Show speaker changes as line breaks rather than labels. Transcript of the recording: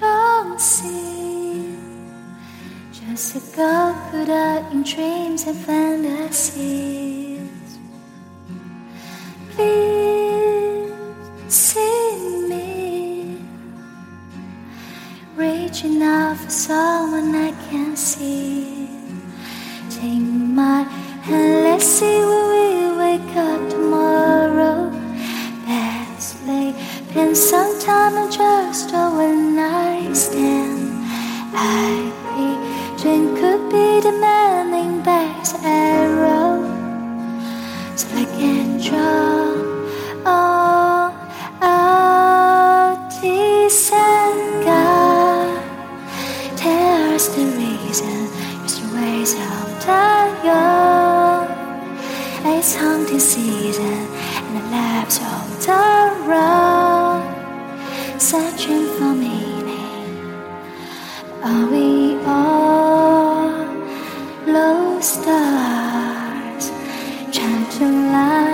don't see. Just a girl put out in dreams and fantasies. Please see me, reaching out for someone I can see. Take my hand, let's see. And just a one night stand. I dream could be demanding back's arrow. So I can draw all out and God us the reason the ways of time It's hunting season And the the road searching for meaning? Are we all lost stars trying to light?